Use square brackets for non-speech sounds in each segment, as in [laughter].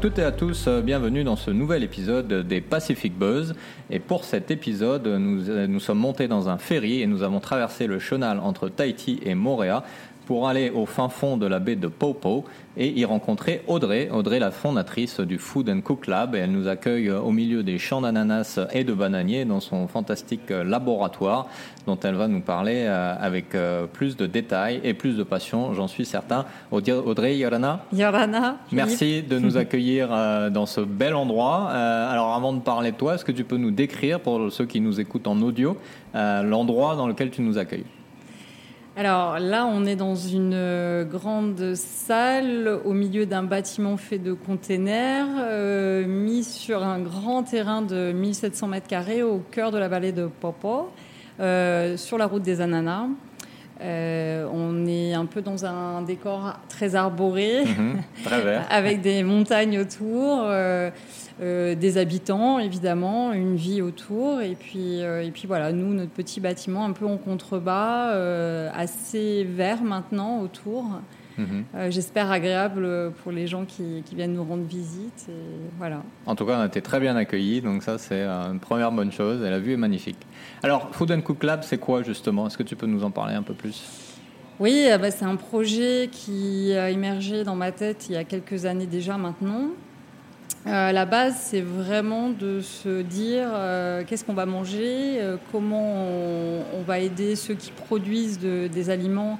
Toutes et à tous, bienvenue dans ce nouvel épisode des Pacific Buzz. Et pour cet épisode, nous, nous sommes montés dans un ferry et nous avons traversé le chenal entre Tahiti et Moréa pour aller au fin fond de la baie de Popo et y rencontrer Audrey, Audrey la fondatrice du Food and Cook Lab. Et elle nous accueille au milieu des champs d'ananas et de bananiers dans son fantastique laboratoire dont elle va nous parler euh, avec euh, plus de détails et plus de passion, j'en suis certain. Audrey Yorana? Yorana. Merci de nous [laughs] accueillir euh, dans ce bel endroit. Alors avant de parler de toi, est-ce que tu peux nous décrire pour ceux qui nous écoutent en audio l'endroit dans lequel tu nous accueilles? Alors là, on est dans une euh, grande salle au milieu d'un bâtiment fait de containers, euh, mis sur un grand terrain de 1700 mètres carrés au cœur de la vallée de Popo, euh, sur la route des Ananas. on est un peu dans un décor très arboré, mhm, très vert. [laughs] avec des montagnes autour. Euh, des habitants, évidemment, une vie autour. Et puis, euh, et puis voilà, nous, notre petit bâtiment un peu en contrebas, euh, assez vert maintenant autour. Mhm. J'espère agréable pour les gens qui, viennent nous rendre visite. Et voilà. En tout cas, on a été très bien accueillis, donc ça, c'est une première bonne chose. Et la vue est magnifique. Alors, Food and Cook Lab, c'est quoi justement? Est-ce que tu peux nous en parler un peu plus? Oui, bah, c'est un projet qui a émergé dans ma tête il y a quelques années déjà maintenant. Euh, la base, c'est vraiment de se dire euh, qu'est-ce qu'on va manger, euh, comment on, va aider ceux qui produisent des aliments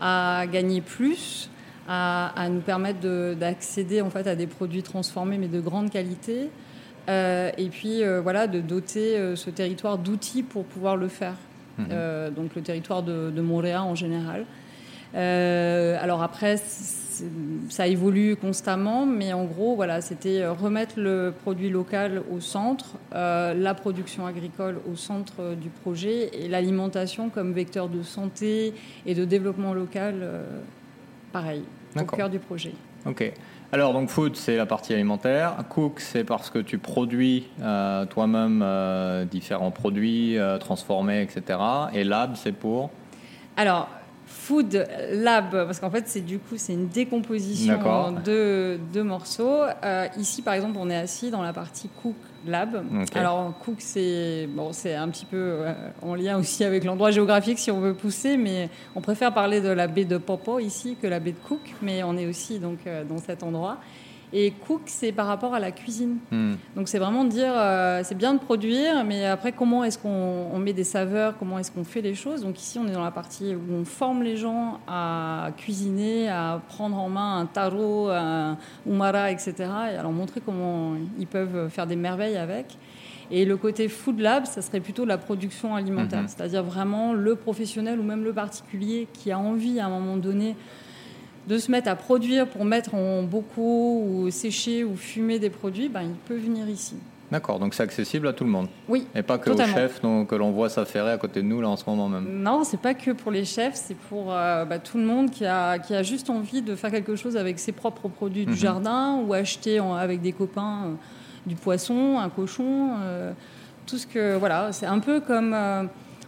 à gagner plus, à, nous permettre d'accéder en fait à des produits transformés mais de grande qualité, et puis voilà de doter ce territoire d'outils pour pouvoir le faire. Mmh. donc le territoire de, de Montréal en général. alors après ça évolue constamment, mais en gros, voilà, c'était euh, remettre le produit local au centre, euh, la production agricole au centre euh, du projet et l'alimentation comme vecteur de santé et de développement local, pareil, au cœur du projet. Ok. Alors, donc, food, c'est la partie alimentaire. Cook, c'est parce que tu produis toi-même différents produits transformés, etc. Et lab, c'est pour? Alors, Food Lab, parce qu'en fait, c'est du coup, c'est une décomposition en deux, morceaux. Euh, ici, par exemple, on est assis dans la partie Cook Lab. Alors, Cook, c'est bon, c'est un petit peu euh, en lien aussi avec l'endroit géographique si on veut pousser, mais on préfère parler de la baie de Popo ici que la baie de Cook, mais on est aussi donc euh, dans cet endroit. Et cook, c'est par rapport à la cuisine. Hmm. Donc c'est vraiment de dire, euh, c'est bien de produire, mais après comment est-ce qu'on met des saveurs, comment est-ce qu'on fait les choses? Donc ici, on est dans la partie où on forme les gens à cuisiner, à prendre en main un taro, un umara, etc. Et alors montrer comment ils peuvent faire des merveilles avec. Et le côté food lab, ça serait plutôt la production alimentaire, mhm. c'est-à-dire vraiment le professionnel ou même le particulier qui a envie à un moment donné de se mettre à produire pour mettre en bocaux ou sécher ou fumer des produits, ben, il peut venir ici. D'accord, donc c'est accessible à tout le monde. Oui. Et pas que aux chefs que l'on voit s'affairer à côté de nous là en ce moment même. Non, c'est pas que pour les chefs, c'est pour euh, bah, tout le monde qui a, qui a juste envie de faire quelque chose avec ses propres produits du mhm. jardin ou acheter avec des copains euh, du poisson, un cochon, euh, tout ce que voilà, c'est un peu comme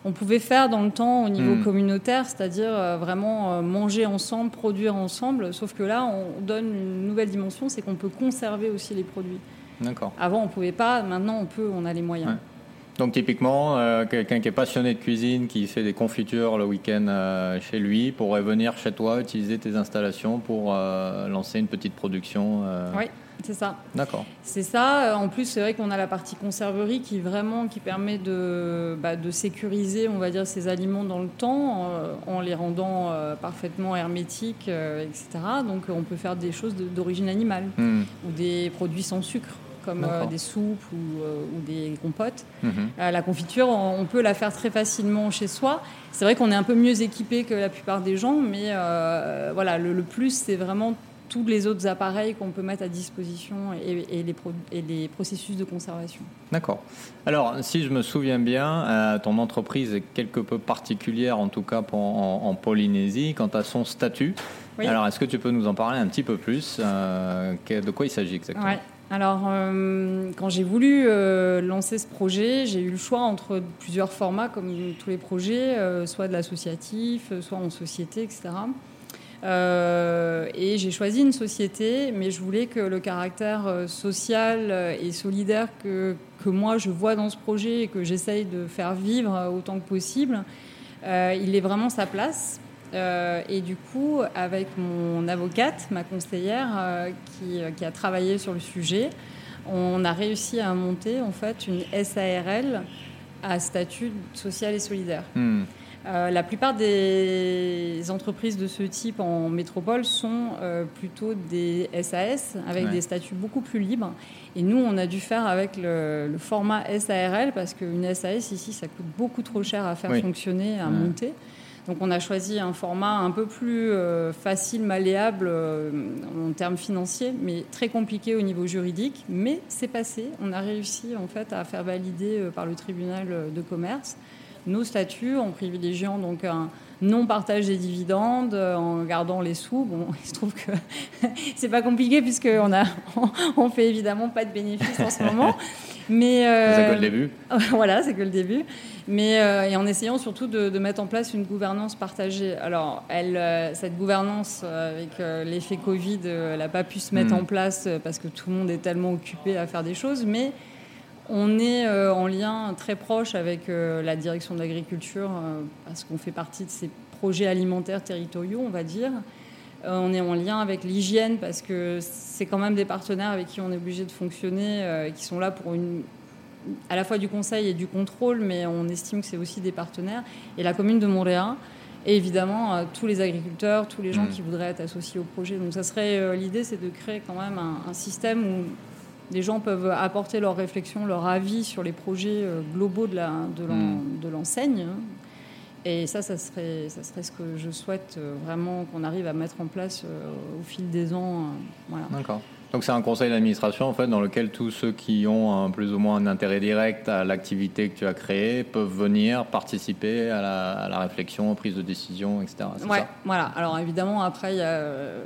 on pouvait faire dans le temps au niveau hmm. communautaire, c'est-à-dire euh, vraiment euh, manger ensemble, produire ensemble. Sauf que là, on donne une nouvelle dimension, c'est qu'on peut conserver aussi les produits. D'accord. Avant, on pouvait pas. Maintenant, on peut. On a les moyens. Donc typiquement, euh, quelqu'un qui est passionné de cuisine, qui fait des confitures le week-end chez lui, pourrait venir chez toi, utiliser tes installations pour lancer une petite production. Oui. C'est ça. D'accord. C'est ça. En plus, c'est vrai qu'on a la partie conserverie qui vraiment qui permet de, bah, de sécuriser, on va dire, ces aliments dans le temps en, les rendant euh, parfaitement hermétiques, euh, etc. Donc, on peut faire des choses d'origine animale hmm. ou des produits sans sucre comme euh, des soupes ou, des compotes. Mhm. la confiture, on, peut la faire très facilement chez soi. C'est vrai qu'on est un peu mieux équipé que la plupart des gens, mais voilà, le plus, c'est vraiment tous les autres appareils qu'on peut mettre à disposition et, les, et les, processus de conservation. D'accord. Alors, si je me souviens bien, euh, ton entreprise est quelque peu particulière, en tout cas en, Polynésie, quant à son statut. Alors, est-ce que tu peux nous en parler un petit peu plus euh, De quoi il s'agit exactement? Alors, euh, quand j'ai voulu lancer ce projet, j'ai eu le choix entre plusieurs formats, comme tous les projets, soit de l'associatif, soit en société, etc. et j'ai choisi une société, mais je voulais que le caractère social et solidaire que, que moi je vois dans ce projet et que j'essaye de faire vivre autant que possible, il est vraiment sa place. et du coup, avec mon avocate, ma conseillère, qui, qui, a travaillé sur le sujet, on a réussi à monter en fait une SARL à statut social et solidaire. Hmm. Euh, la plupart des entreprises de ce type en métropole sont euh, plutôt des SAS avec des statuts beaucoup plus libres. Et nous, on a dû faire avec le, format SARL parce qu'une SAS ici, ça coûte beaucoup trop cher à faire fonctionner, à monter. Donc on a choisi un format un peu plus euh, facile, malléable en termes financiers, mais très compliqué au niveau juridique. Mais c'est passé. On a réussi en fait à faire valider par le tribunal de commerce nos statuts en privilégiant donc un non partage des dividendes, en gardant les sous. Bon, [laughs] il se trouve que [laughs] c'est pas compliqué puisqu'on a [laughs] on fait évidemment pas de bénéfices en ce moment. Mais c'est que le début. voilà, c'est que le début mais euh, et en essayant surtout de, mettre en place une gouvernance partagée. Alors, elle, euh, cette gouvernance euh, avec l'effet Covid, elle n'a pas pu se mettre hmm. en place parce que tout le monde est tellement occupé à faire des choses, mais on est en lien très proche avec la direction de l'agriculture parce qu'on fait partie de ces projets alimentaires territoriaux, on va dire. on est en lien avec l'hygiène parce que c'est quand même des partenaires avec qui on est obligé de fonctionner, qui sont là pour une, à la fois du conseil et du contrôle, mais on estime que c'est aussi des partenaires. Et la commune de Montréal, et évidemment euh, tous les agriculteurs, tous les gens mm. qui voudraient être associés au projet. Donc ça serait euh, l'idée, c'est de créer quand même un, système où les gens peuvent apporter leurs réflexions, leur avis sur les projets euh, globaux de, la, mm. de l'enseigne. Et ça, ça serait, ça serait ce que je souhaite vraiment qu'on arrive à mettre en place au fil des ans. Voilà. D'accord. Donc c'est un conseil d'administration en fait dans lequel tous ceux qui ont un, plus ou moins un intérêt direct à l'activité que tu as créée peuvent venir participer à la, à la réflexion, aux prises de décision, etc. Ouais, voilà. Alors évidemment après il y a euh,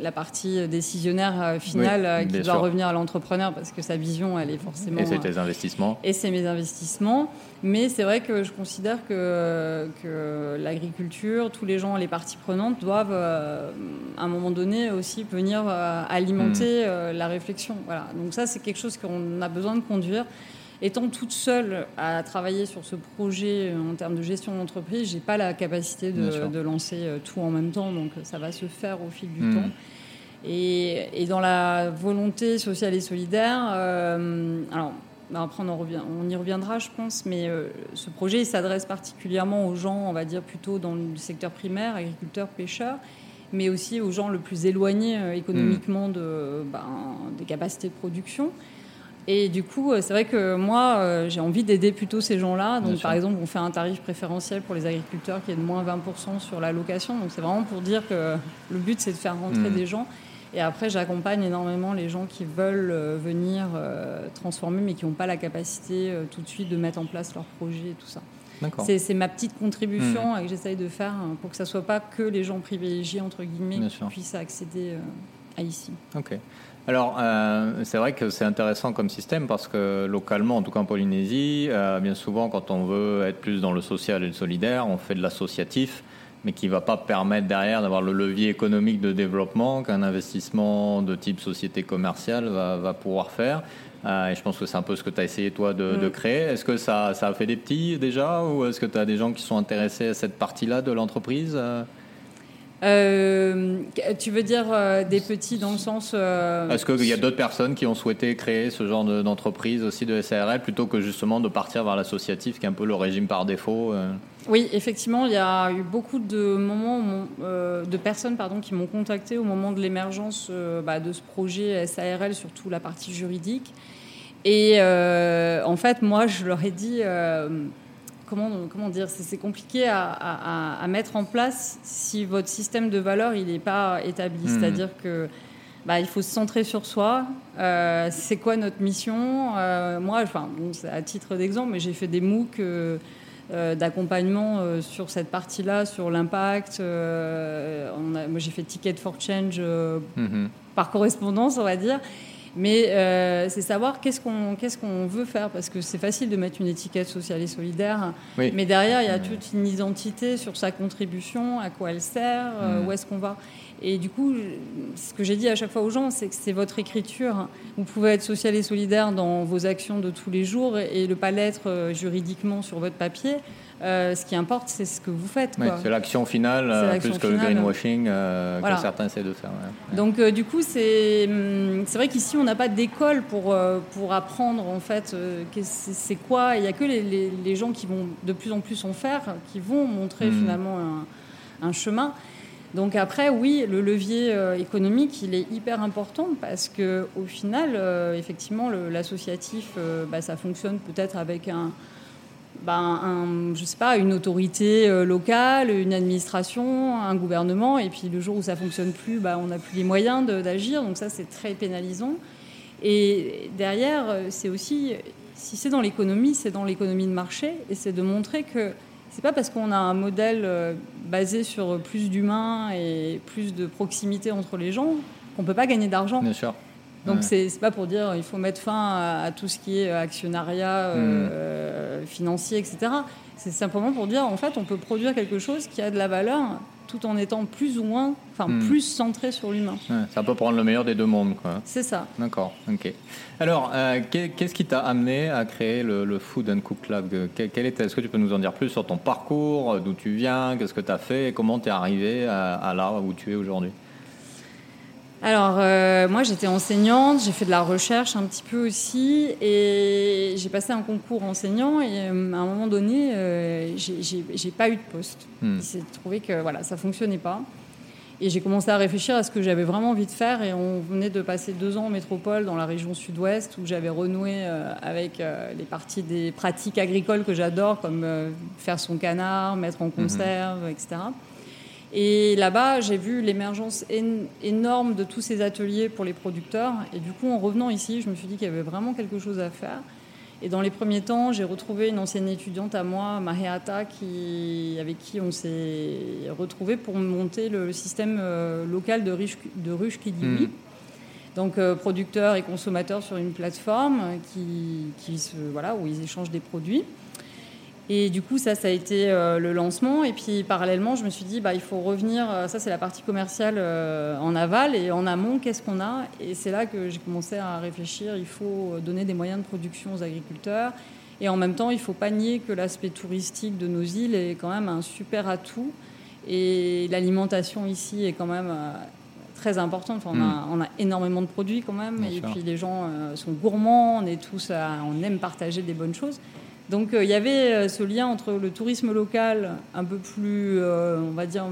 la partie décisionnaire euh, finale euh, qui doit revenir à l'entrepreneur parce que sa vision, elle est forcément. Et c'est tes investissements. Et c'est mes investissements. Mais c'est vrai que je considère que, que l'agriculture, tous les gens, les parties prenantes doivent, euh, à un moment donné, aussi venir alimenter hmm. la réflexion. Voilà. Donc ça, c'est quelque chose qu'on a besoin de conduire. Étant toute seule à travailler sur ce projet en termes de gestion d'entreprise, j'ai pas la capacité de, lancer euh, tout en même temps, donc ça va se faire au fil du hmm. temps. Et, dans la volonté sociale et solidaire, euh, alors bah, après on, revient, on, y reviendra, je pense, mais euh, ce projet s'adresse particulièrement aux gens, on va dire plutôt dans le secteur primaire, agriculteurs, pêcheurs, mais aussi aux gens le plus éloignés économiquement de, ben, des capacités de production. Et du coup, euh, c'est vrai que moi, euh, j'ai envie d'aider plutôt ces gens-là. Donc, par exemple, on fait un tarif préférentiel pour les agriculteurs qui est de moins 20% sur la location. Donc, c'est vraiment pour dire que le but, c'est de faire rentrer hmm. des gens. Et après, j'accompagne énormément les gens qui veulent euh, venir transformer, mais qui n'ont pas la capacité tout de suite de mettre en place leur projet et tout ça. C'est ma petite contribution hmm. que j'essaye de faire hein, pour que ça ne soit pas que les gens privilégiés, entre guillemets, qui puissent accéder à ici. Ok. Alors, euh, c'est vrai que c'est intéressant comme système parce que localement, en tout cas en Polynésie, euh, bien souvent, quand on veut être plus dans le social et le solidaire, on fait de l'associatif, mais qui ne va pas permettre derrière d'avoir le levier économique de développement qu'un investissement de type société commerciale va, pouvoir faire. Euh, et je pense que c'est un peu ce que tu as essayé, toi, de, de mm. créer. Est-ce que ça, ça, a fait des petits déjà ou est-ce que tu as des gens qui sont intéressés à cette partie-là de l'entreprise euh, tu veux dire euh, des petits dans le sens. Euh, Est-ce qu'il y a d'autres personnes qui ont souhaité créer ce genre d'entreprise aussi de SARL plutôt que justement de partir vers l'associatif qui est un peu le régime par défaut Oui, effectivement, il y a eu beaucoup de moments, de personnes pardon, qui m'ont contacté au moment de l'émergence bah, de ce projet SARL, surtout la partie juridique. Et en fait, moi, je leur ai dit comment, comment dire, c'est compliqué à, mettre en place si votre système de valeurs il n'est pas établi. Hmm. C'est-à-dire que bah, il faut se centrer sur soi. Euh, c'est quoi notre mission? Euh, Moi, enfin, à titre d'exemple, mais j'ai fait des MOOC euh, d'accompagnement sur cette partie-là, sur l'impact. moi, j'ai fait Ticket for Change hmm. par correspondance, on va dire. Mais euh, c'est savoir qu'est-ce qu'on qu'est-ce qu'on veut faire, parce que c'est facile de mettre une étiquette sociale et solidaire, mais derrière, il y a toute une identité sur sa contribution, à quoi elle sert, euh, mmh. où est-ce qu'on va. Et du coup, ce que j'ai dit à chaque fois aux gens, c'est que c'est votre écriture. Vous pouvez être social et solidaire dans vos actions de tous les jours et ne pas l'être euh, juridiquement sur votre papier. Euh, ce qui importe, c'est ce que vous faites. c'est l'action finale euh, plus que le greenwashing que certains essaient de faire. Donc, du coup, c'est hum, c'est vrai qu'ici, on n'a pas d'école pour, pour apprendre en fait c'est quoi. Il n'y a que les, les, gens qui vont de plus en plus en faire qui vont montrer hmm. finalement un, un chemin. Donc après, oui, le levier euh, économique, il est hyper important parce que au final, euh, effectivement, l'associatif, euh, bah, ça fonctionne peut-être avec un, bah, je sais pas, une autorité locale, une administration, un gouvernement, et puis le jour où ça fonctionne plus, bah, on n'a plus les moyens d'agir. Donc ça, c'est très pénalisant. Et derrière, c'est aussi, si c'est dans l'économie, c'est dans l'économie de marché, et c'est de montrer que c'est pas parce qu'on a un modèle euh, basé sur plus d'humains et plus de proximité entre les gens qu'on peut pas gagner d'argent. Bien sûr. Donc c'est pas pour dire il faut mettre fin à, tout ce qui est actionnariat euh, mm. financier, etc. C'est simplement pour dire en fait on peut produire quelque chose qui a de la valeur tout en étant plus ou moins, enfin hmm. plus centré sur l'humain. ça peut prendre le meilleur des deux mondes, quoi. C'est ça. D'accord, ok. Alors, euh, qu'est-ce qui t'a amené à créer le, Food and Cook Club Quel était Est-ce que tu peux nous en dire plus sur ton parcours, d'où tu viens, qu'est-ce que tu as fait, et comment tu es arrivé à, à là où tu es aujourd'hui? Alors, euh, moi, j'étais enseignante, j'ai fait de la recherche un petit peu aussi, et j'ai passé un concours enseignant, et euh, à un moment donné, euh, j'ai pas eu de poste. Hmm. Il s'est trouvé que voilà, ça fonctionnait pas. Et j'ai commencé à réfléchir à ce que j'avais vraiment envie de faire, et on venait de passer deux ans en métropole, dans la région sud-ouest, où j'avais renoué avec les parties des pratiques agricoles que j'adore, comme faire son canard, mettre en mhm. conserve, etc. Et là-bas, j'ai vu l'émergence énorme de tous ces ateliers pour les producteurs. Et du coup, en revenant ici, je me suis dit qu'il y avait vraiment quelque chose à faire. Et dans les premiers temps, j'ai retrouvé une ancienne étudiante à moi, Mariata, qui, avec qui on s'est retrouvé pour monter le système euh, local de ruche, de ruche qui dit oui. Donc euh, producteurs et consommateurs sur une plateforme qui, qui se, voilà, où ils échangent des produits. Et du coup, ça, ça a été euh, le lancement. Et puis, parallèlement, je me suis dit, bah, il faut revenir. Euh, ça, c'est la partie commerciale euh, en aval. Et en amont, qu'est-ce qu'on a? Et c'est là que j'ai commencé à réfléchir. Il faut donner des moyens de production aux agriculteurs. Et en même temps, il ne faut pas nier que l'aspect touristique de nos îles est quand même un super atout. Et l'alimentation ici est quand même très importante. Enfin, on, a, hmm. on, a, énormément de produits quand même. et puis, les gens sont gourmands. On, est tous on aime partager des bonnes choses. Donc euh, il y avait euh, ce lien entre le tourisme local un peu plus, euh, on va dire,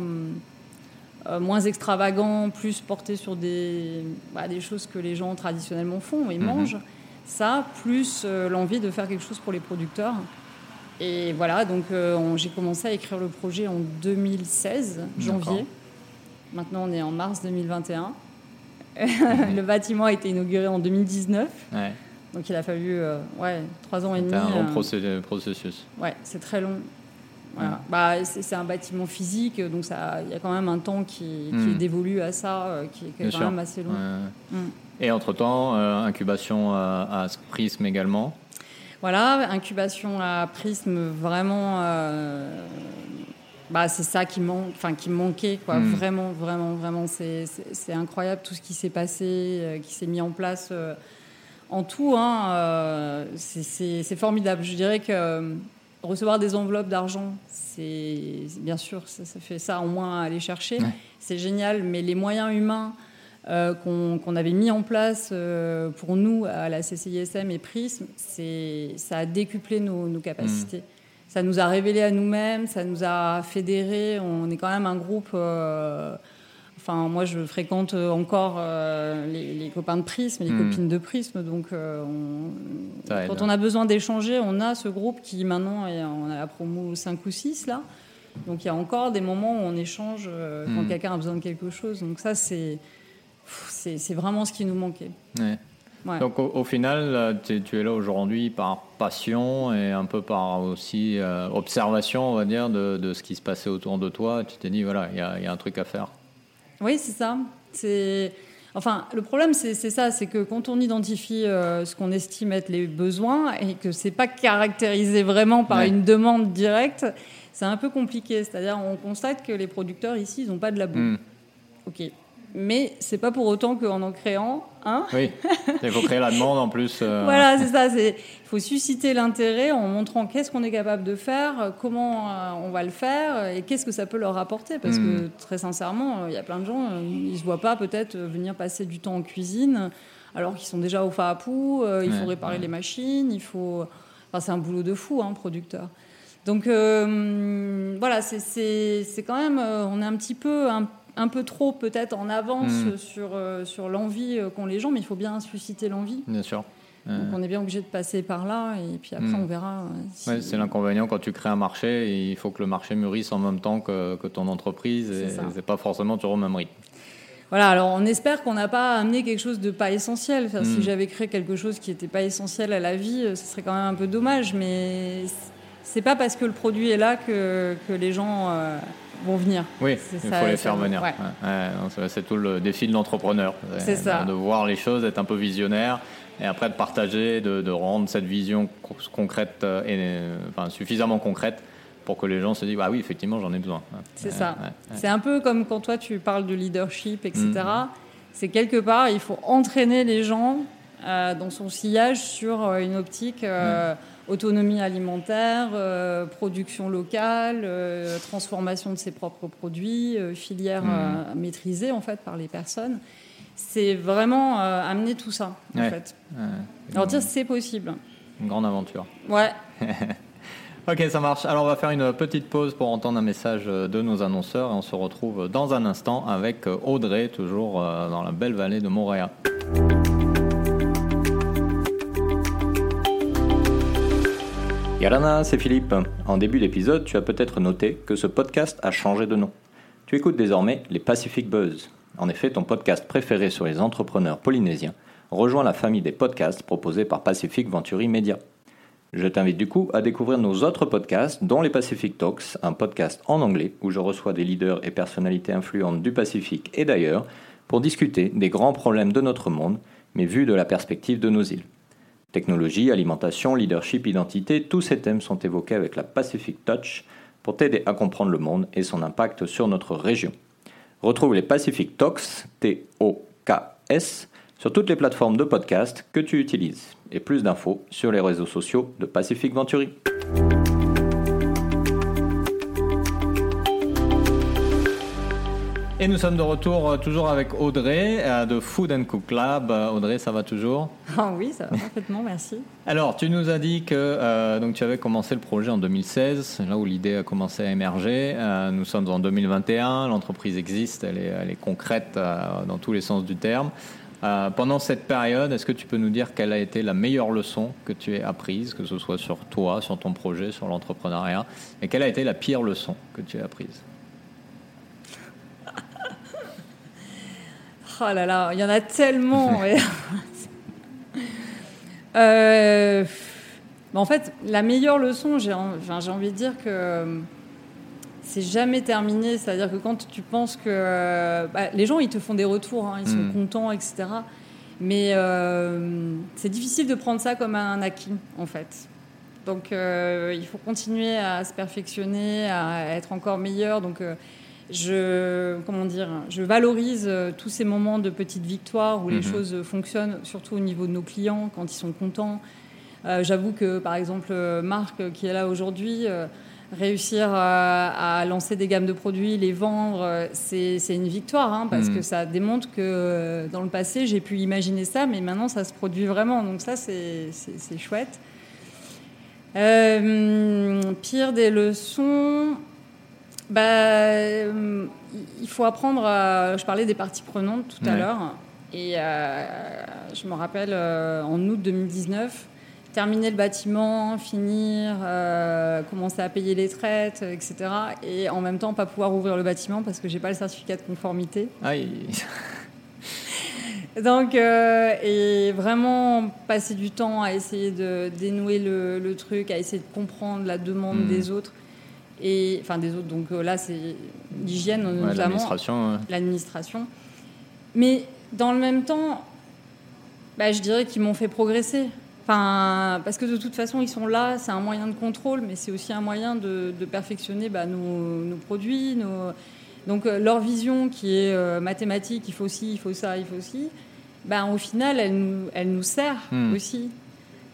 moins extravagant, plus porté sur des, bah, des choses que les gens traditionnellement font et mhm. mangent. Ça, plus l'envie de faire quelque chose pour les producteurs. Et voilà, donc j'ai commencé à écrire le projet en 2016, janvier. Maintenant, on est en mars 2021. [laughs] le bâtiment a été inauguré en 2019. Ouais. Donc il a fallu euh, ouais, trois ans et demi. C'est un long euh, processus. Ouais, c'est très long. Bah, c'est un bâtiment physique, donc il y a quand même un temps qui, hmm. est dévolu à ça, euh, qui, est quand même assez long. Hmm. Et entre-temps, incubation à, Prism également Voilà, incubation à Prism, vraiment, bah, c'est ça qui, enfin, qui manquait, quoi. Hmm. Vraiment, vraiment, vraiment. C'est incroyable tout ce qui s'est passé, qui s'est mis en place en tout, hein, euh, c'est formidable. Je dirais que euh, recevoir des enveloppes d'argent, c'est bien sûr, ça, fait ça au moins aller chercher. C'est génial, mais les moyens humains euh, qu'on avait mis en place pour nous à la CCISM et Prism, ça a décuplé nos, capacités. Mm. Ça nous a révélé à nous-mêmes, ça nous a fédérés. On est quand même un groupe Enfin, moi, je fréquente encore euh, les, copains de Prisme, les hmm. copines de Prisme. Donc, euh, quand on a besoin d'échanger, on a ce groupe qui maintenant, est, on a la promo 5 ou 6 là. Donc, il y a encore des moments où on échange euh, quand hmm. quelqu'un a besoin de quelque chose. Donc, ça, c'est, c'est, vraiment ce qui nous manquait. Donc, au, final, tu, es là aujourd'hui par passion et un peu par aussi observation, on va dire, de, ce qui se passait autour de toi. Tu t'es dit, voilà, il y, y a un truc à faire. Oui, c'est ça. C'est Enfin, le problème, c'est ça, c'est que quand on identifie ce qu'on estime être les besoins et que c'est pas caractérisé vraiment par une demande directe, c'est un peu compliqué. C'est-à-dire, on constate que les producteurs ici, ils n'ont pas de la boue. Hmm. Ok. Mais c'est pas pour autant qu'en en créant un. Oui, [laughs] il faut créer la demande en plus. Euh. Voilà, c'est ça. Il faut susciter l'intérêt en montrant qu'est-ce qu'on est capable de faire, comment euh, on va le faire et qu'est-ce que ça peut leur apporter. Parce que hmm. très sincèrement, il y a plein de gens, euh, ils ne se voient pas peut-être venir passer du temps en cuisine alors qu'ils sont déjà au FAPU, il faut réparer les machines, il faut. Enfin, c'est un boulot de fou, hein, producteur. Donc euh, voilà, c'est quand même, on est un petit peu, un, peu trop peut-être en avance hmm. sur, euh, sur l'envie qu'ont les gens, mais il faut bien susciter l'envie. Bien sûr. Donc on est bien obligé de passer par là et puis après hmm. on verra. c'est l'inconvénient quand tu crées un marché, il faut que le marché mûrisse en même temps que, que ton entreprise et c'est pas forcément toujours au même rythme. Voilà, alors on espère qu'on n'a pas amené quelque chose de pas essentiel. Si hmm. j'avais créé quelque chose qui n'était pas essentiel à la vie, ce serait quand même un peu dommage, mais c'est pas parce que le produit est là que, que les gens euh, vont venir. Oui, il faut les faire venir. c'est tout le défi de l'entrepreneur. C'est ça. De voir les choses, être un peu visionnaire et après de partager, de, de rendre cette vision concrète euh, et enfin, suffisamment concrète pour que les gens se disent ah oui effectivement j'en ai besoin. C'est ça. C'est un peu comme quand toi tu parles de leadership etc. Mm. C'est quelque part il faut entraîner les gens euh, dans son sillage sur une optique. Mm autonomie alimentaire, euh, production locale, euh, transformation de ses propres produits, euh, filière mmh. maîtrisée en fait par les personnes. C'est vraiment amener tout ça en fait. Alors dire c'est possible. Une grande aventure. Ouais. [laughs] ok, ça marche. Alors on va faire une petite pause pour entendre un message de nos annonceurs et on se retrouve dans un instant avec Audrey, toujours dans la belle vallée de Montréal. Yarana, c'est Philippe. En début d'épisode, tu as peut-être noté que ce podcast a changé de nom. Tu écoutes désormais les Pacific Buzz. En effet, ton podcast préféré sur les entrepreneurs polynésiens rejoint la famille des podcasts proposés par Pacific Venturi Media. Je t'invite du coup à découvrir nos autres podcasts, dont les Pacific Talks, un podcast en anglais où je reçois des leaders et personnalités influentes du Pacifique et d'ailleurs pour discuter des grands problèmes de notre monde, mais vus de la perspective de nos îles. Technologie, alimentation, leadership, identité, tous ces thèmes sont évoqués avec la Pacific Touch pour t'aider à comprendre le monde et son impact sur notre région. Retrouve les Pacific Talks, T-O-K-S, sur toutes les plateformes de podcast que tu utilises. Et plus d'infos sur les réseaux sociaux de Pacific Venturi. Et nous sommes de retour euh, toujours avec Audrey euh, de Food and Cook Lab. Euh, Audrey, ça va toujours? Ah Oui, ça va parfaitement, merci. Alors, tu nous as dit que donc, tu avais commencé le projet en 2016, là où l'idée a commencé à émerger. nous sommes en 2021, l'entreprise existe, elle est, elle est concrète dans tous les sens du terme. pendant cette période, est-ce que tu peux nous dire quelle a été la meilleure leçon que tu aies apprise, que ce soit sur toi, sur ton projet, sur l'entrepreneuriat, et quelle a été la pire leçon que tu aies apprise? Oh là là, il y en a tellement. [laughs] Euh, en fait, la meilleure leçon, j'ai envie de dire que euh, c'est jamais terminé. C'est-à-dire que quand tu penses que euh, bah, les gens, ils te font des retours, hein, ils sont hmm. contents, etc. Mais c'est difficile de prendre ça comme un acquis, en fait. Donc, il faut continuer à se perfectionner, à être encore meilleur. Donc, je, comment dire, je valorise euh, tous ces moments de petites victoires où les mhm. choses fonctionnent, surtout au niveau de nos clients, quand ils sont contents. Euh, j'avoue que, par exemple, Marc, qui est là aujourd'hui, euh, réussir à, lancer des gammes de produits, les vendre, c'est une victoire, hein, parce mhm. que ça démontre que dans le passé, j'ai pu imaginer ça, mais maintenant, ça se produit vraiment. Donc ça, c'est chouette. pire des leçons, bah, euh, il faut apprendre à... Je parlais des parties prenantes tout à l'heure. Et euh, je me rappelle, euh, en août 2019, terminer le bâtiment, finir, commencer à payer les traites, etc. Et en même temps, pas pouvoir ouvrir le bâtiment parce que j'ai pas le certificat de conformité. Aïe. [laughs] Donc, et vraiment passer du temps à essayer de dénouer le, truc, à essayer de comprendre la demande hmm. des autres et enfin des autres. Donc euh, là, c'est l'hygiène notamment, l'administration. L'administration. Mais Dans le même temps, bah, je dirais qu'ils m'ont fait progresser. Enfin, parce que de toute façon, ils sont là, c'est un moyen de contrôle, mais c'est aussi un moyen de, perfectionner bah, nos, produits. Nos... Donc euh, leur vision qui est euh, mathématique, il faut ci, il faut ça, il faut ci, bah, au final, elle nous, elle nous sert hmm. aussi.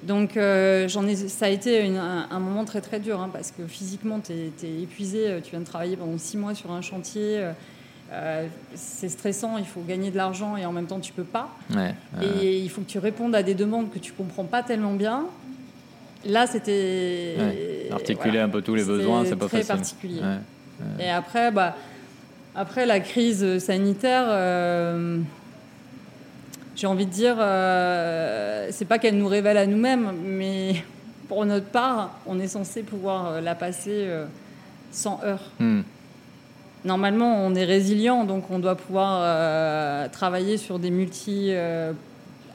Donc euh, j'en ai, ça a été un, moment très très dur, hein, parce que physiquement, tu es, épuisé, tu viens de travailler pendant six mois sur un chantier. Euh, c'est stressant, il faut gagner de l'argent et en même temps tu peux pas. et il faut que tu répondes à des demandes que tu comprends pas tellement bien. Là, c'était articuler un peu tous les besoins, c'est pas très particulier. Et après, bah, après la crise sanitaire, euh, j'ai envie de dire, euh, c'est pas qu'elle nous révèle à nous-mêmes, mais pour notre part, on est censé pouvoir la passer sans heurts. Hmm normalement, on est résilient, donc on doit pouvoir euh, travailler sur des multi euh,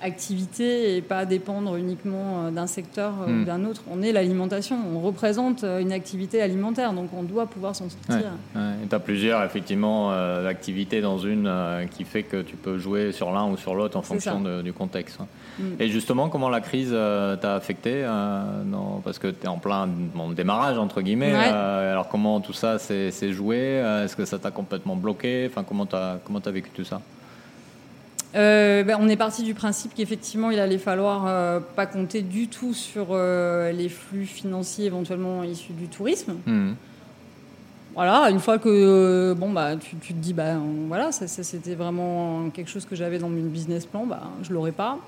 activité et pas dépendre uniquement euh, d'un secteur euh, ou hmm. d'un autre. On est l'alimentation, on représente euh, une activité alimentaire, donc on doit pouvoir s'en sortir. tu as plusieurs, effectivement, activités dans une qui fait que tu peux jouer sur l'un ou sur l'autre en fonction du contexte. Hmm. Et justement, comment la crise t'a affecté non, Parce que tu es en plein démarrage, entre guillemets. alors, comment tout ça s'est joué Est-ce que ça t'a complètement bloqué? Enfin, Comment tu as, as vécu tout ça? Euh, ben, on est parti du principe qu'effectivement, il allait falloir euh, pas compter du tout sur euh, les flux financiers éventuellement issus du tourisme. Hmm. Voilà, une fois que bon bah tu, te dis bah voilà ça, c'était vraiment quelque chose que j'avais dans mon business plan, bah je l'aurais pas.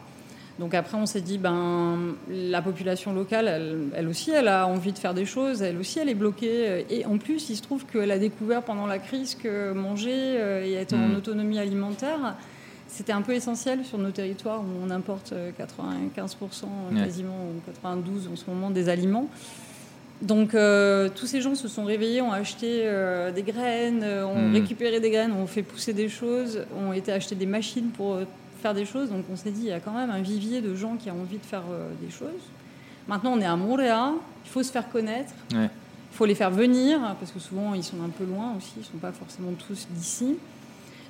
Donc après on s'est dit ben la population locale, elle, aussi elle a envie de faire des choses, elle aussi elle est bloquée et en plus il se trouve qu'elle a découvert pendant la crise que manger et être en hmm. autonomie alimentaire c'était un peu essentiel sur nos territoires où on importe 95% euh, quasiment, ou 92% en ce moment des aliments. Donc euh, tous ces gens se sont réveillés, ont acheté euh, des graines, ont hmm. récupéré des graines, ont fait pousser des choses, ont été acheter des machines pour faire des choses. Donc on s'est dit, il y a quand même un vivier de gens qui ont envie de faire des choses. Maintenant on est à Montréal, il faut se faire connaître, il faut les faire venir, parce que souvent ils sont un peu loin aussi, ils ne sont pas forcément tous d'ici.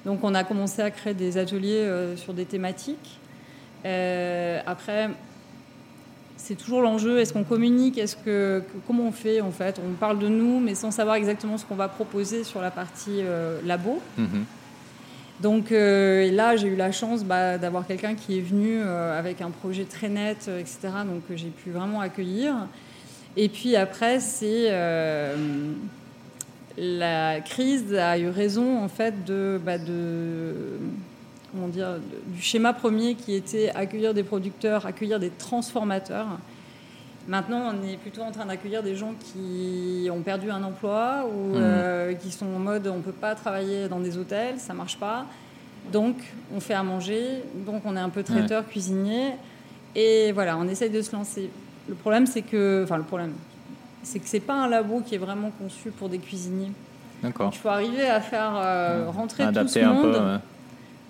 Donc on a commencé à créer des ateliers euh, sur des thématiques. Euh, après, c'est toujours l'enjeu. Est-ce qu'on communique Est-ce que, comment on fait en fait? On parle de nous, mais sans savoir exactement ce qu'on va proposer sur la partie euh, labo. Mhm. Donc là, j'ai eu la chance bah, d'avoir quelqu'un qui est venu avec un projet très net, etc. Donc que j'ai pu vraiment accueillir. Et puis après, c'est la crise a eu raison en fait de, bah, comment dire, du schéma premier qui était accueillir des producteurs, accueillir des transformateurs. Maintenant, on est plutôt en train d'accueillir des gens qui ont perdu un emploi ou mmh. euh, qui sont en mode on ne peut pas travailler dans des hôtels, ça marche pas. Donc, on fait à manger, donc on est un peu traiteur, cuisinier. Et voilà, on essaye de se lancer. Le problème, c'est que. Enfin, le problème, c'est que c'est pas un labo qui est vraiment conçu pour des cuisiniers. D'accord. Il faut arriver à faire euh, rentrer tout ce monde.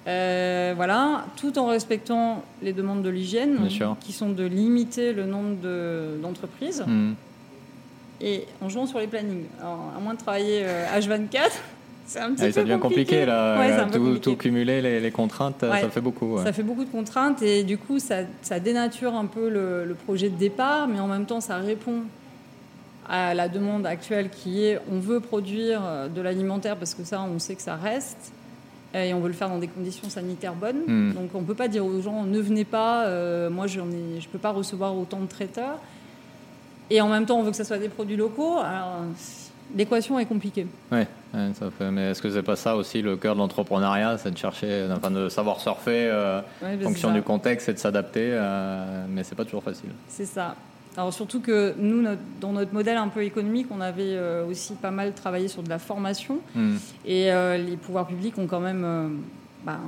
Euh, voilà, tout en respectant les demandes de l'hygiène, qui sont de limiter le nombre d'entreprises, hmm. et en jouant sur les plannings. Alors, à moins de travailler H24, euh, [laughs] c'est un petit peu ça devient compliqué, là. tout, cumuler les, contraintes, ça fait beaucoup. Ça fait beaucoup de contraintes et du coup, ça, ça dénature un peu le, le, projet de départ, mais en même temps, ça répond à la demande actuelle qui est on veut produire euh, de l'alimentaire parce que ça, on sait que ça reste et on veut le faire dans des conditions sanitaires bonnes. Hmm. Donc on ne peut pas dire aux gens ne venez pas, euh, moi je ne peux pas recevoir autant de traiteurs. Et en même temps, on veut que ce soit des produits locaux. Alors l'équation est compliquée. Oui, ça fait. Mais est-ce que c'est pas ça aussi le cœur de l'entrepreneuriat, c'est de chercher, enfin de savoir surfer euh, en fonction du contexte et de s'adapter, mais c'est pas toujours facile. C'est ça. Alors surtout que nous, dans notre modèle un peu économique, on avait euh, aussi pas mal travaillé sur de la formation. Hmm. Et euh, les pouvoirs publics ont quand même euh, bah,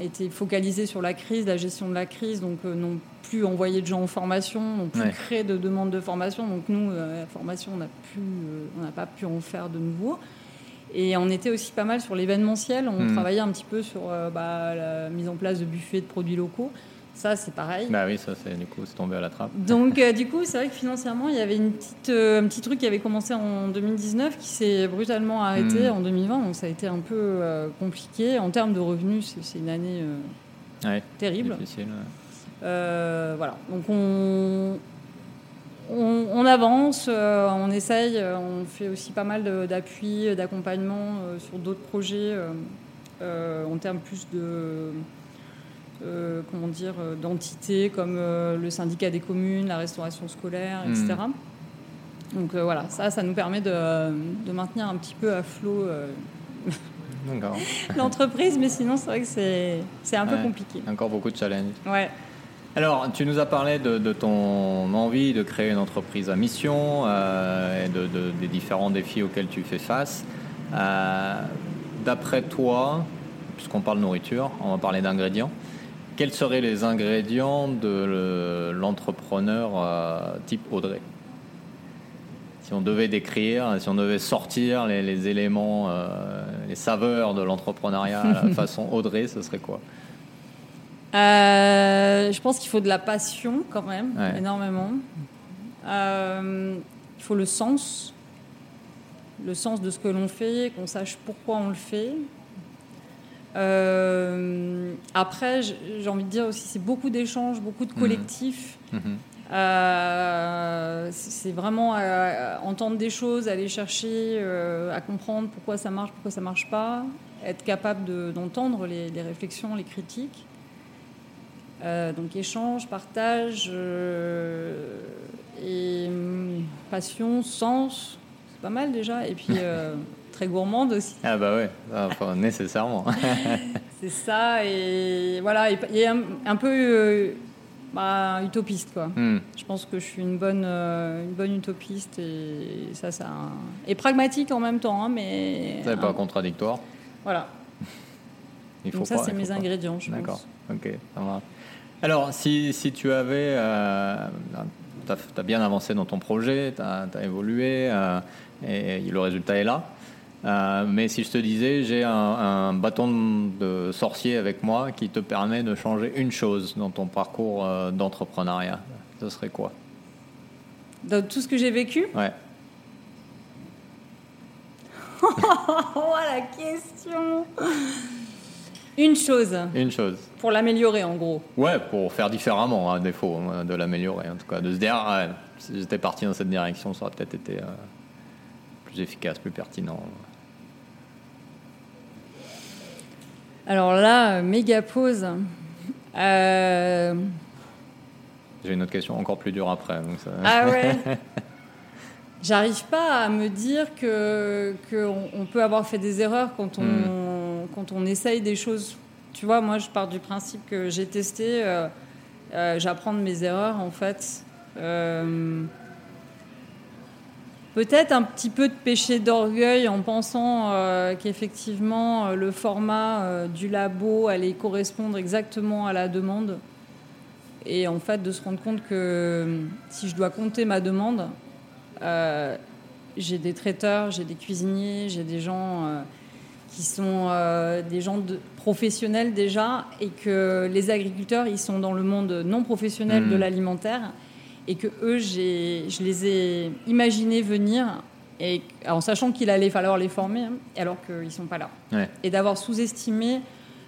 été focalisés sur la crise, la gestion de la crise, donc n'ont plus envoyé de gens en formation, n'ont plus créé de demandes de formation. Donc nous, la formation, on n'a pas pu en faire de nouveau. Et on était aussi pas mal sur l'événementiel. On hmm. travaillait un petit peu sur bah, la mise en place de buffets de produits locaux. Ça, c'est pareil. Bah oui, ça, c'est du coup, c'est tombé à la trappe. Donc, euh, du [laughs] coup, c'est vrai que financièrement, il y avait une petite, euh, un petit truc qui avait commencé en 2019 qui s'est brutalement arrêté hmm. en 2020. Donc, ça a été un peu euh, compliqué. En termes de revenus, c'est, une année terrible. voilà. Donc on, on, avance, on essaye, on fait aussi pas mal d'appui, d'accompagnement sur d'autres projets en termes plus de euh, comment dire, euh, d'entités comme euh, le syndicat des communes, la restauration scolaire, etc. Hmm. Donc voilà, ça, ça nous permet de, maintenir un petit peu à flot [laughs] l'entreprise, mais sinon c'est vrai que c'est un peu compliqué. Encore beaucoup de challenges. Ouais. Alors, tu nous as parlé de, ton envie de créer une entreprise à mission et de, des différents défis auxquels tu fais face. D'après toi, puisqu'on parle nourriture, on va parler d'ingrédients quels seraient les ingrédients de l'entrepreneur euh, type Audrey? Si on devait décrire, si on devait sortir les, éléments, euh, les saveurs de l'entrepreneuriat [laughs] façon Audrey, ce serait quoi? Euh, Je pense qu'il faut de la passion quand même, énormément. il faut le sens, le sens de ce que l'on fait, qu'on sache pourquoi on le fait, euh, après, j'ai envie de dire aussi, c'est beaucoup d'échanges, beaucoup de mhm. collectifs. Mhm. Euh, c'est vraiment entendre des choses, aller chercher euh, à comprendre pourquoi ça marche, pourquoi ça marche pas, être capable d'entendre les, les, réflexions, les critiques. donc échange, partage et hum, passion, sens, c'est pas mal déjà. Et puis très gourmande aussi. Ah bah ouais, ah, [laughs] nécessairement. c'est ça, et voilà, et, un, peu euh, bah, utopiste quoi. Hmm. Je pense que je suis une bonne, euh, une bonne utopiste et ça, ça et pragmatique en même temps, hein, mais. C'est pas contradictoire. Voilà. [laughs] il faut Donc ça, c'est mes ingrédients, je D'accord. Ok, ça marche. Alors, si, si tu avais, euh, tu as, bien avancé dans ton projet, tu as, as, évolué, et le résultat est là. Euh, mais si je te disais, j'ai un, bâton de sorcier avec moi qui te permet de changer une chose dans ton parcours euh, d'entrepreneuriat, ce serait quoi? Dans tout ce que j'ai vécu? Ouais. [laughs] oh la question Une chose. Une chose. Pour l'améliorer en gros. Ouais, pour faire différemment, à défaut hein, de l'améliorer en tout cas. De se dire, ah, si j'étais parti dans cette direction, ça aurait peut-être été euh, plus efficace, plus pertinent. Alors là, méga pause. Euh, J'ai une autre question encore plus dure après. Ah ouais [laughs] J'arrive pas à me dire que qu'on peut avoir fait des erreurs quand on, hmm. quand on essaye des choses. Tu vois, moi, je pars du principe que j'ai testé, euh, euh, j'apprends de mes erreurs, en fait. Peut-être un petit peu de péché d'orgueil en pensant euh, qu'effectivement euh, le format euh, du labo allait correspondre exactement à la demande. Et en fait de se rendre compte que si je dois compter ma demande, j'ai des traiteurs, j'ai des cuisiniers, j'ai des gens qui sont des gens de, professionnels déjà et que les agriculteurs, ils sont dans le monde non professionnel de mmh. l'alimentaire et que eux, je les ai imaginés venir et, en sachant qu'il allait falloir les former, hein, alors qu'ils ne sont pas là. Et d'avoir sous-estimé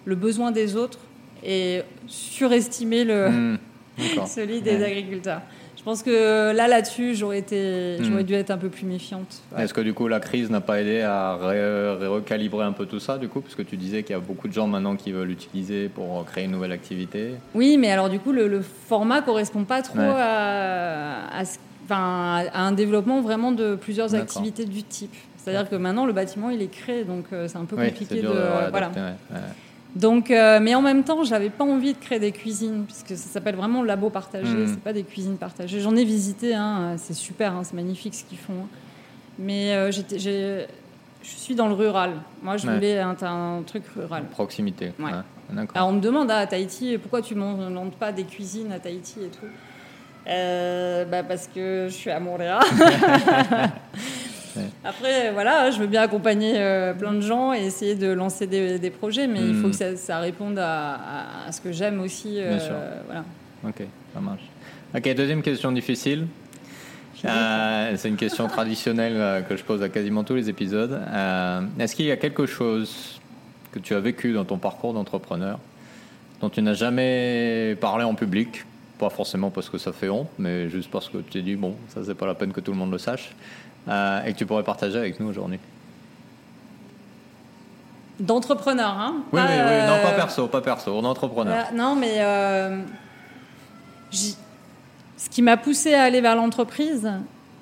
le besoin des autres et surestimé le, [laughs] mmh. celui des agriculteurs. Je pense que là, là-dessus, j'aurais été, hmm. j'aurais dû être un peu plus méfiante. Est-ce que du coup, la crise n'a pas aidé à recalibrer un peu tout ça, du coup, parce que tu disais qu'il y a beaucoup de gens maintenant qui veulent l'utiliser pour créer une nouvelle activité. Oui, mais alors du coup, le, le format correspond pas trop à, à, un développement vraiment de plusieurs activités du type. C'est-à-dire que maintenant, le bâtiment, il est créé, donc euh, c'est un peu compliqué de, voilà. Donc, euh, mais en même temps, j'avais pas envie de créer des cuisines, puisque ça s'appelle vraiment labo partagé, ce hmm. c'est pas des cuisines partagées. J'en ai visité, hein, c'est super, hein, c'est magnifique ce qu'ils font. Hein. Mais euh, je suis dans le rural. Moi, je voulais un, truc rural. Proximité. Ouais. Alors, on me demande à Tahiti, pourquoi tu ne montes pas des cuisines à Tahiti et tout? Euh, bah Parce que je suis à Montréal. [laughs] [laughs] Après, voilà, je veux bien accompagner euh, plein de gens et essayer de lancer des, projets, mais il faut hmm. que ça, réponde à, ce que j'aime aussi. Euh, bien sûr. Voilà. Ok, ça marche. Ok, deuxième question difficile. Euh, c'est une question traditionnelle que je pose à quasiment tous les épisodes. Est-ce qu'il y a quelque chose que tu as vécu dans ton parcours d'entrepreneur dont tu n'as jamais parlé en public, pas forcément parce que ça fait honte, mais juste parce que tu t'es dit, bon, ça c'est pas la peine que tout le monde le sache, euh, et que tu pourrais partager avec nous aujourd'hui D'entrepreneur, hein Oui, oui, oui, non, pas perso, pas perso, d'entrepreneur. non, mais euh, ce qui m'a poussé à aller vers l'entreprise,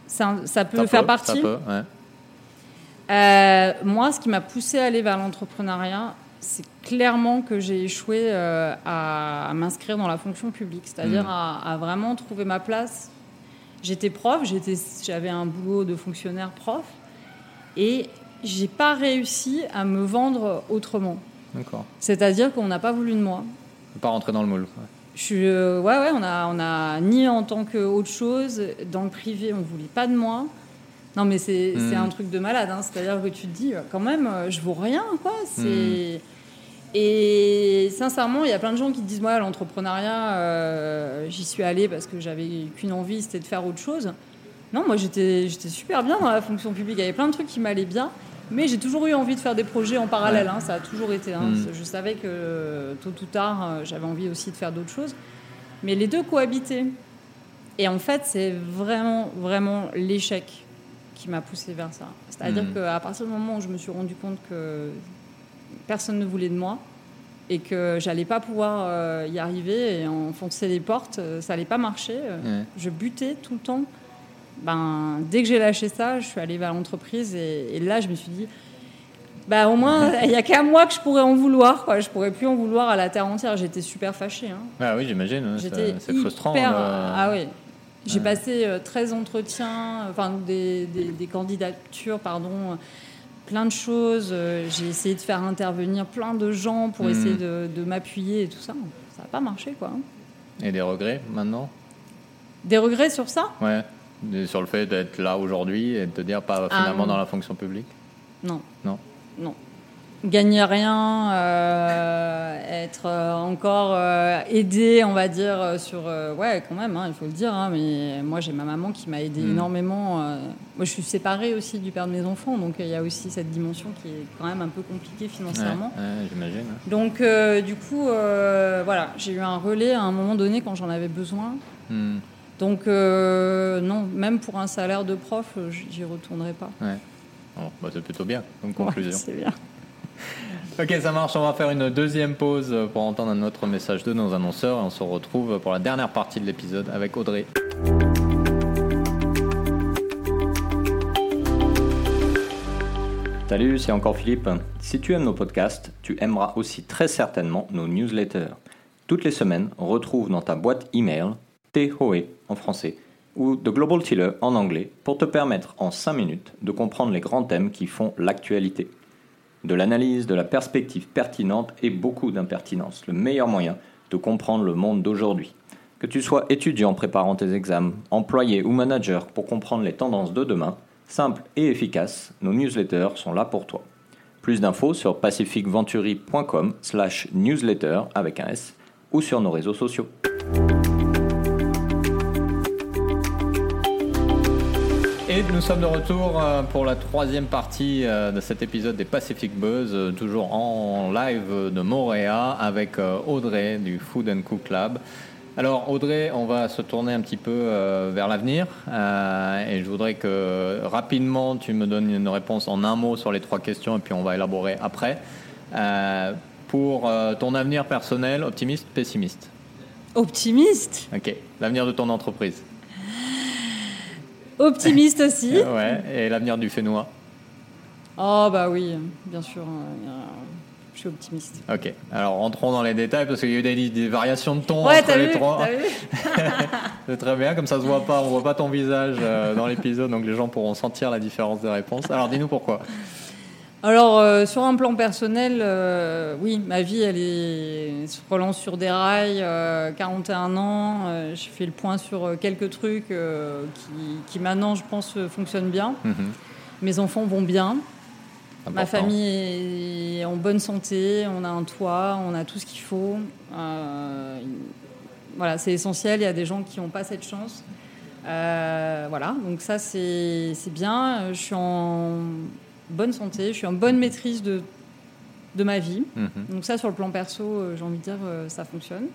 ça, ça, peut faire partie. Ça peut, ouais. Euh, moi, ce qui m'a poussé à aller vers l'entrepreneuriat, c'est clairement que j'ai échoué euh, à, m'inscrire dans la fonction publique, c'est-à-dire hmm. à, vraiment trouver ma place. J'étais prof, j'avais un boulot de fonctionnaire prof, et j'ai pas réussi à me vendre autrement. D'accord. C'est-à-dire qu'on n'a pas voulu de moi. Pas rentrer dans le moule. Je suis, euh, ouais, ouais, on a, on a ni en tant qu'autre chose, dans le privé, on voulait pas de moi. Non, mais c'est hmm. un truc de malade. Hein. C'est-à-dire que tu te dis, quand même, euh, je vaux rien, quoi. C'est. Hmm. Et sincèrement, il y a plein de gens qui disent moi, l'entrepreneuriat, euh, j'y suis allée parce que j'avais qu'une envie, c'était de faire autre chose. Non, moi j'étais super bien dans la fonction publique. Il y avait plein de trucs qui m'allaient bien, mais j'ai toujours eu envie de faire des projets en parallèle. Hein. ça a toujours été. Hein. Hmm. Je savais que tôt ou tard, euh, j'avais envie aussi de faire d'autres choses. Mais les deux cohabitaient. Et en fait, c'est vraiment, vraiment l'échec qui m'a poussé vers ça. C'est-à-dire mmh. qu'à partir du moment où je me suis rendu compte que personne ne voulait de moi et que j'allais pas pouvoir euh, y arriver et enfoncer les portes, euh, ça allait pas marcher. Euh, je butais tout le temps. Ben, dès que j'ai lâché ça, je suis allée vers l'entreprise et, là, je me suis dit, bah, au moins, [laughs] il n'y a qu'à moi que je pourrais en vouloir. Quoi. Je pourrais plus en vouloir à la terre entière. J'étais super fâchée. Hein. Ah oui, j'imagine. C'est frustrant. Ah oui, j'ai passé 13 euh, entretiens, enfin des, des, candidatures, pardon, plein de choses. Euh, j'ai essayé de faire intervenir plein de gens pour hmm. essayer de, de m'appuyer et tout ça. Ça n'a pas marché, quoi. Et des regrets maintenant? Des regrets sur ça? Ouais, sur le fait d'être là aujourd'hui et de te dire pas finalement ah, dans la fonction publique? Non. Non. Non gagner rien, euh, être euh, encore euh, aidé, on va dire, sur... ouais, quand même, hein, il faut le dire. Hein, mais moi, j'ai ma maman qui m'a aidé hmm. énormément. moi, je suis séparée aussi du père de mes enfants, donc il y a aussi cette dimension qui est quand même un peu compliquée financièrement. J'imagine. Donc, du coup, voilà, j'ai eu un relais à un moment donné quand j'en avais besoin. Hmm. Donc, non, même pour un salaire de prof, j'y retournerai pas. Ouais. Bah, c'est plutôt bien comme conclusion. c'est bien. [laughs] Ok, ça marche. On va faire une deuxième pause pour entendre un autre message de nos annonceurs et on se retrouve pour la dernière partie de l'épisode avec Audrey. Salut, c'est encore Philippe. Si tu aimes nos podcasts, tu aimeras aussi très certainement nos newsletters. Toutes les semaines, retrouve dans ta boîte email THOE en français ou The Global Tiller en anglais pour te permettre en 5 minutes de comprendre les grands thèmes qui font l'actualité de l'analyse, de la perspective pertinente et beaucoup d'impertinence, le meilleur moyen de comprendre le monde d'aujourd'hui. Que tu sois étudiant préparant tes examens, employé ou manager pour comprendre les tendances de demain, simple et efficace, nos newsletters sont là pour toi. Plus d'infos sur pacificventuri.com slash newsletter avec un S ou sur nos réseaux sociaux. Nous sommes de retour euh, pour la troisième partie euh, de cet épisode des Pacific Buzz, euh, toujours en live de Montréal avec Audrey du Food and Cook Lab. Alors Audrey, on va se tourner un petit peu vers l'avenir et je voudrais que rapidement tu me donnes une réponse en un mot sur les trois questions et puis on va élaborer après. pour ton avenir personnel, optimiste, pessimiste? Optimiste? Ok, l'avenir de ton entreprise? Optimiste aussi. [laughs] ouais, et l'avenir du Fénois Oh, bah oui, bien sûr. Euh, je suis optimiste. Ok, alors rentrons dans les détails parce qu'il y a eu des, variations de ton entre les trois. [laughs] C'est très bien, comme ça se voit pas, on voit pas ton visage euh, dans l'épisode, donc les gens pourront sentir la différence des réponses. Alors dis-nous pourquoi. Alors, euh, sur un plan personnel, euh, oui, ma vie, elle est, se relance sur des rails. 41 euh, ans, j'ai fait le point sur quelques trucs qui, maintenant, je pense, fonctionnent bien. Mhm. Mes enfants vont bien. Ma famille est en bonne santé. On a un toit, on a tout ce qu'il faut. voilà, c'est essentiel. Il y a des gens qui n'ont pas cette chance. voilà, donc ça, c'est bien. Je suis en bonne santé, je suis en bonne maîtrise de de ma vie. Mhm. Donc ça, sur le plan perso, j'ai envie de dire, ça fonctionne.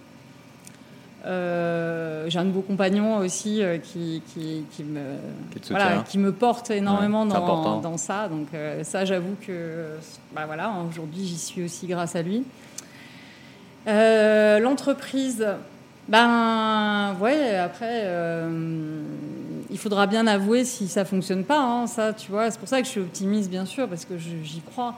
j'ai un nouveau compagnon aussi qui, qui, me, voilà, qui me porte énormément dans, dans, ça. Donc ça, j'avoue que bah, voilà, aujourd'hui, j'y suis aussi grâce à lui. L'entreprise, ben ouais, après, euh, il faudra bien avouer si ça fonctionne pas. Hein, ça, tu vois, c'est pour ça que je suis optimiste, bien sûr, parce que j'y crois.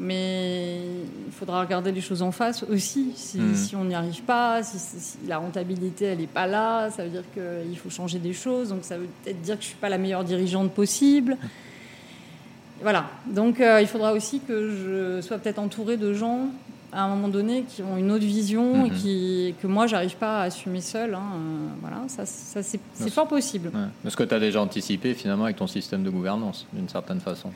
Mais il faudra regarder les choses en face aussi. Si, hmm. on n'y arrive pas, si, la rentabilité elle n'est pas là, ça veut dire qu'il faut changer des choses. Donc ça veut peut-être dire que je suis pas la meilleure dirigeante possible. [laughs] Voilà. Donc euh, il faudra aussi que je sois peut-être entourée de gens à un moment donné qui ont une autre vision et mhm. qui, que moi j'arrive pas à assumer seul. Hein, euh, voilà, ça, ça c'est fort possible. Est-ce que tu as déjà anticipé finalement avec ton système de gouvernance d'une certaine façon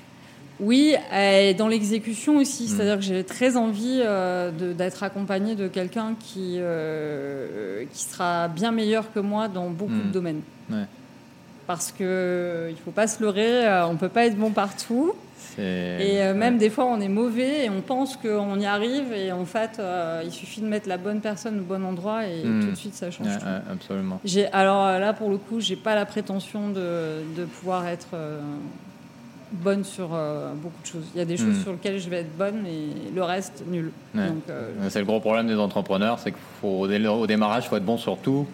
oui, et dans l'exécution aussi, mhm. c'est-à-dire que j'ai très envie euh, d'être accompagné de quelqu'un qui, euh, qui sera bien meilleur que moi dans beaucoup de mhm. domaines. Parce qu'il ne faut pas se leurrer, on ne peut pas être bon partout. Et euh, même des fois, on est mauvais et on pense qu'on y arrive et en fait, euh, il suffit de mettre la bonne personne au bon endroit et hmm. tout de suite, ça change tout. absolument. Alors euh, là, pour le coup, j'ai pas la prétention de, de pouvoir être bonne sur beaucoup de choses. Il y a des choses hmm. sur lesquelles je vais être bonne et le reste, nul. c'est le gros problème des entrepreneurs, c'est qu'au démarrage, il faut être bon sur tout.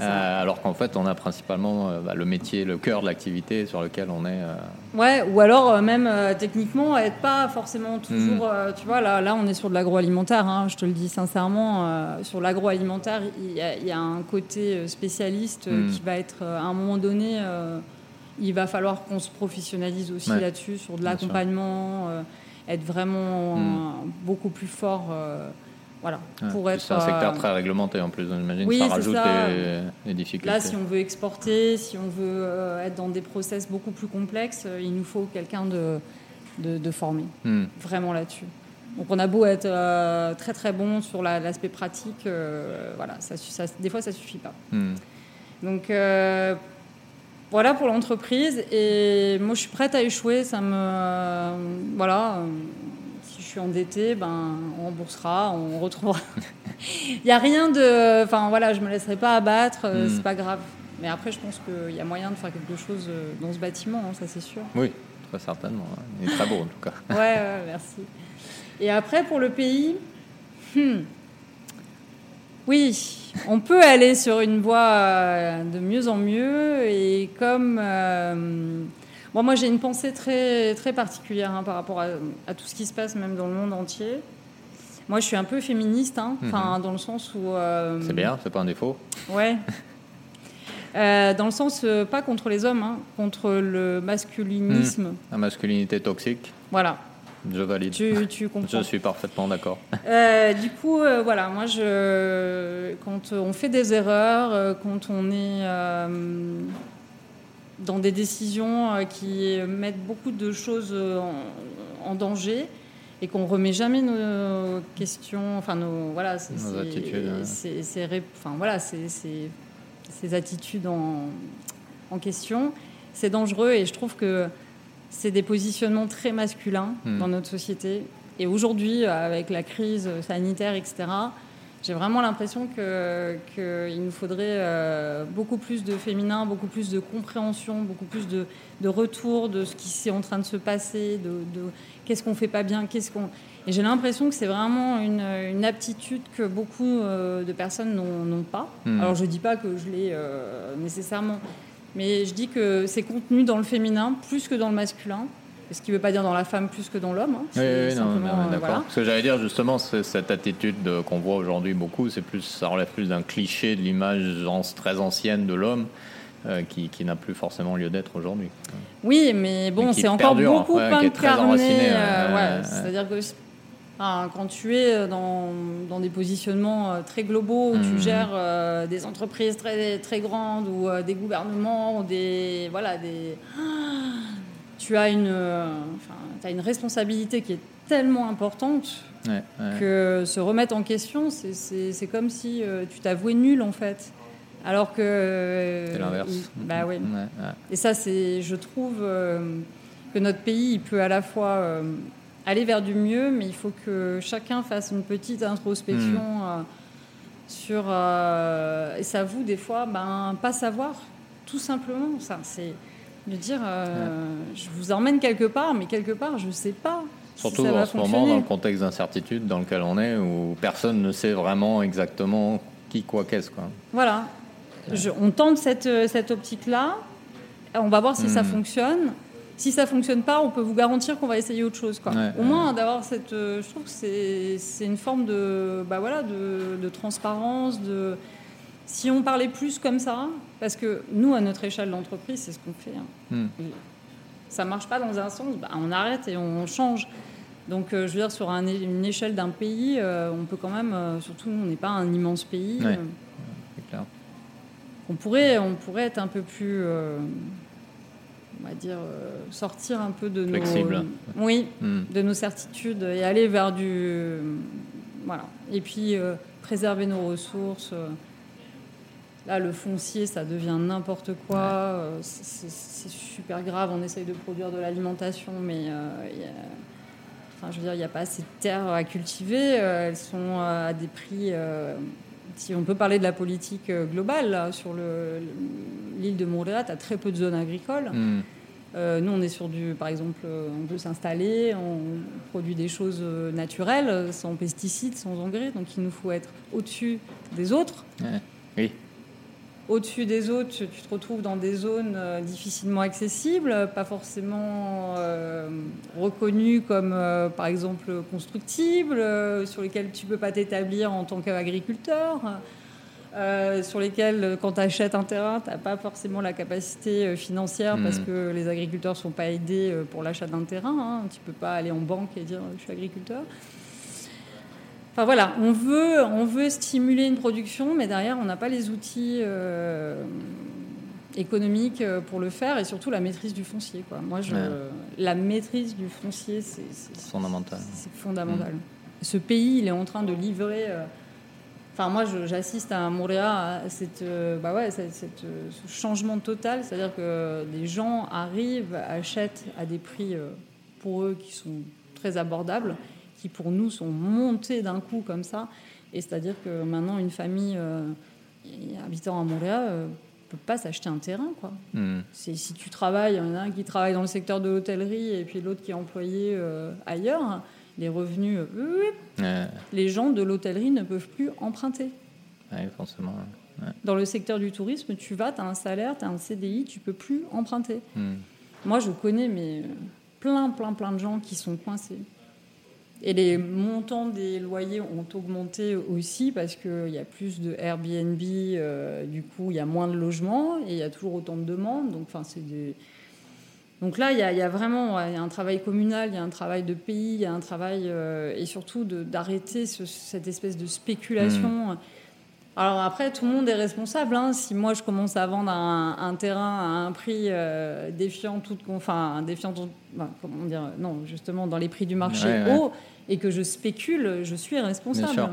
Euh, alors qu'en fait, on a principalement euh, bah, le métier, le cœur de l'activité sur lequel on est. Euh. Ouais, ou alors même techniquement, être pas forcément toujours. Hmm. tu vois, là, là, on est sur de l'agroalimentaire, hein, je te le dis sincèrement. sur l'agroalimentaire, il y, a un côté spécialiste hmm. qui va être, à un moment donné, il va falloir qu'on se professionnalise aussi là-dessus, sur de l'accompagnement, être vraiment hmm. beaucoup plus fort. Voilà, pour être. C'est un secteur euh, très réglementé en plus, j'imagine. Oui, ça rajoute des, difficultés. Là, si on veut exporter, si on veut euh, être dans des process beaucoup plus complexes, euh, il nous faut quelqu'un de, de, formé, hmm. vraiment là-dessus. Donc on a beau être très très bon sur l'aspect pratique, voilà, ça, des fois ça suffit pas. Hmm. Donc voilà pour l'entreprise et moi je suis prête à échouer, ça me voilà endetté, ben, on remboursera, on retrouvera. [laughs] Il n'y a rien de. Enfin voilà, je me laisserai pas abattre, euh, c'est pas grave. Mais après, je pense qu'il y a moyen de faire quelque chose euh, dans ce bâtiment, hein, ça c'est sûr. Oui, très certainement. Hein. Il est très beau en tout cas. [laughs] ouais, merci. Et après, pour le pays, hmm. oui, on peut aller sur une voie euh, de mieux en mieux. Et comme moi, j'ai une pensée très, très particulière hein, par rapport à, tout ce qui se passe, même dans le monde entier. Moi, je suis un peu féministe, hein, mhm. dans le sens où. Euh, c'est bien, c'est pas un défaut. Ouais. [laughs] Euh, dans le sens, euh, pas contre les hommes, hein, contre le masculinisme. Hmm. La masculinité toxique. Voilà. Je valide. Tu, tu [laughs] comprends. Je suis parfaitement d'accord. du coup, voilà, moi, je, quand on fait des erreurs, quand on est dans des décisions euh, qui mettent beaucoup de choses euh, en, danger et qu'on remet jamais nos questions, enfin nos voilà, ces, attitudes, enfin voilà, ces, attitudes en, en question, c'est dangereux et je trouve que c'est des positionnements très masculins hmm. dans notre société. Et aujourd'hui, avec la crise sanitaire, etc., j'ai vraiment l'impression qu'il nous faudrait euh, beaucoup plus de féminin, beaucoup plus de compréhension, beaucoup plus de, de retour de ce qui est en train de se passer, de, qu'est-ce qu'on fait pas bien, qu'est-ce qu'on. Et j'ai l'impression que c'est vraiment une, aptitude que beaucoup euh, de personnes n'ont pas. Hmm. Alors je dis pas que je l'ai euh, nécessairement, mais je dis que c'est contenu dans le féminin plus que dans le masculin. Ce qui ne veut pas dire dans la femme plus que dans l'homme. Hein. Oui, non, non, d'accord. Ce que j'allais dire justement, c'est cette attitude qu'on voit aujourd'hui beaucoup, c'est plus, ça relève plus d'un cliché de l'image très ancienne de l'homme. Euh, qui, qui n'a plus forcément lieu d'être aujourd'hui. Oui, mais bon, c'est encore beaucoup ouais, incarné. Euh, c'est-à-dire que quand tu es dans, dans, des positionnements euh, très globaux, où tu mmh. gères des entreprises très, très grandes ou des gouvernements, ou des, voilà, des, tu as une, as une responsabilité qui est tellement importante que se remettre en question, c'est comme si euh, tu t'avouais nul en fait. Alors que. c'est l'inverse. bah oui. Et ça, c'est, je trouve euh, que notre pays, il peut à la fois euh, aller vers du mieux, mais il faut que chacun fasse une petite introspection hmm. sur. et ça vous, des fois, ben, pas savoir, tout simplement. Ça, c'est de dire je vous emmène quelque part, mais quelque part, je ne sais pas. Surtout en ce moment, dans le contexte d'incertitude dans lequel on est, où personne ne sait vraiment exactement qui, quoi, qu'est-ce. Quoi. Voilà. on tente cette, cette optique-là. On va voir si ça hmm. fonctionne. Si ça fonctionne pas, on peut vous garantir qu'on va essayer autre chose. Quoi. Au moins d'avoir cette, euh, je trouve que c'est une forme de, bah voilà, de, de, transparence. De, si on parlait plus comme ça, parce que nous à notre échelle d'entreprise, c'est ce qu'on fait. Hein. Hmm. Ça marche pas dans un sens, bah, on arrête et on change. Donc, euh, je veux dire, sur une échelle d'un pays, euh, on peut quand même, surtout nous, on n'est pas un immense pays. clair. On pourrait, on pourrait être un peu plus on va dire, euh, sortir un peu de nos, oui, hmm. de nos certitudes et aller vers du, voilà. Et puis euh, préserver nos ressources. Là, le foncier, ça devient n'importe quoi. C'est super grave. On essaye de produire de l'alimentation, mais euh, enfin, je veux dire, il n'y a pas assez de terres à cultiver. elles sont à des prix si on peut parler de la politique euh, globale, sur l'île de Montréal, tu as très peu de zones agricoles. Hmm. Euh, nous, on est sur du, par exemple, euh, on peut s'installer, on produit des choses naturelles, sans pesticides, sans engrais, donc il nous faut être au-dessus des autres. Oui au-dessus des autres, tu te retrouves dans des zones euh, difficilement accessibles, pas forcément euh, reconnues comme, euh, par exemple, constructibles, sur lesquelles tu ne peux pas t'établir en tant qu'agriculteur, sur lesquelles, quand tu achètes un terrain, tu n'as pas forcément la capacité financière parce mmh. que les agriculteurs ne sont pas aidés pour l'achat d'un terrain. Hein. Tu ne peux pas aller en banque et dire je suis agriculteur. Enfin voilà, on veut, on veut stimuler une production, mais derrière, on n'a pas les outils euh, économiques euh, pour le faire et surtout la maîtrise du foncier. Quoi. Moi, je, la maîtrise du foncier, c'est fondamental. C'est fondamental. Mm. Ce pays, il est en train de livrer. Euh, enfin, moi, j'assiste à Montréal à cette, bah ouais, cette, ce changement total, c'est-à-dire que des gens arrivent, achètent à des prix pour eux qui sont très abordables qui pour nous sont montés d'un coup comme ça. Et c'est-à-dire que maintenant, une famille euh, habitant à Montréal euh, peut pas s'acheter un terrain. Quoi. Hmm. Si tu travailles, il y en a un qui travaille dans le secteur de l'hôtellerie et puis l'autre qui est employé euh, ailleurs, les revenus, les gens de l'hôtellerie ne peuvent plus emprunter. Oui, forcément. Dans le secteur du tourisme, tu vas, tu as un salaire, tu as un CDI, tu peux plus emprunter. Hmm. Moi, je connais mais plein, plein, plein de gens qui sont coincés. Et les montants des loyers ont augmenté aussi parce qu'il y a plus de Airbnb, euh, du coup il y a moins de logements et il y a toujours autant de demandes. Donc, enfin, c'est donc là, il y, a, vraiment un travail communal, il y a un travail de pays, il y a un travail euh, et surtout d'arrêter cette espèce de spéculation. Mmh. Alors après, tout le monde est responsable. Hein. Si moi je commence à vendre un, terrain à un prix euh, défiant tout, enfin défiant, comment dire, non, justement dans les prix du marché haut, et que je spécule, je suis responsable. Bien sûr.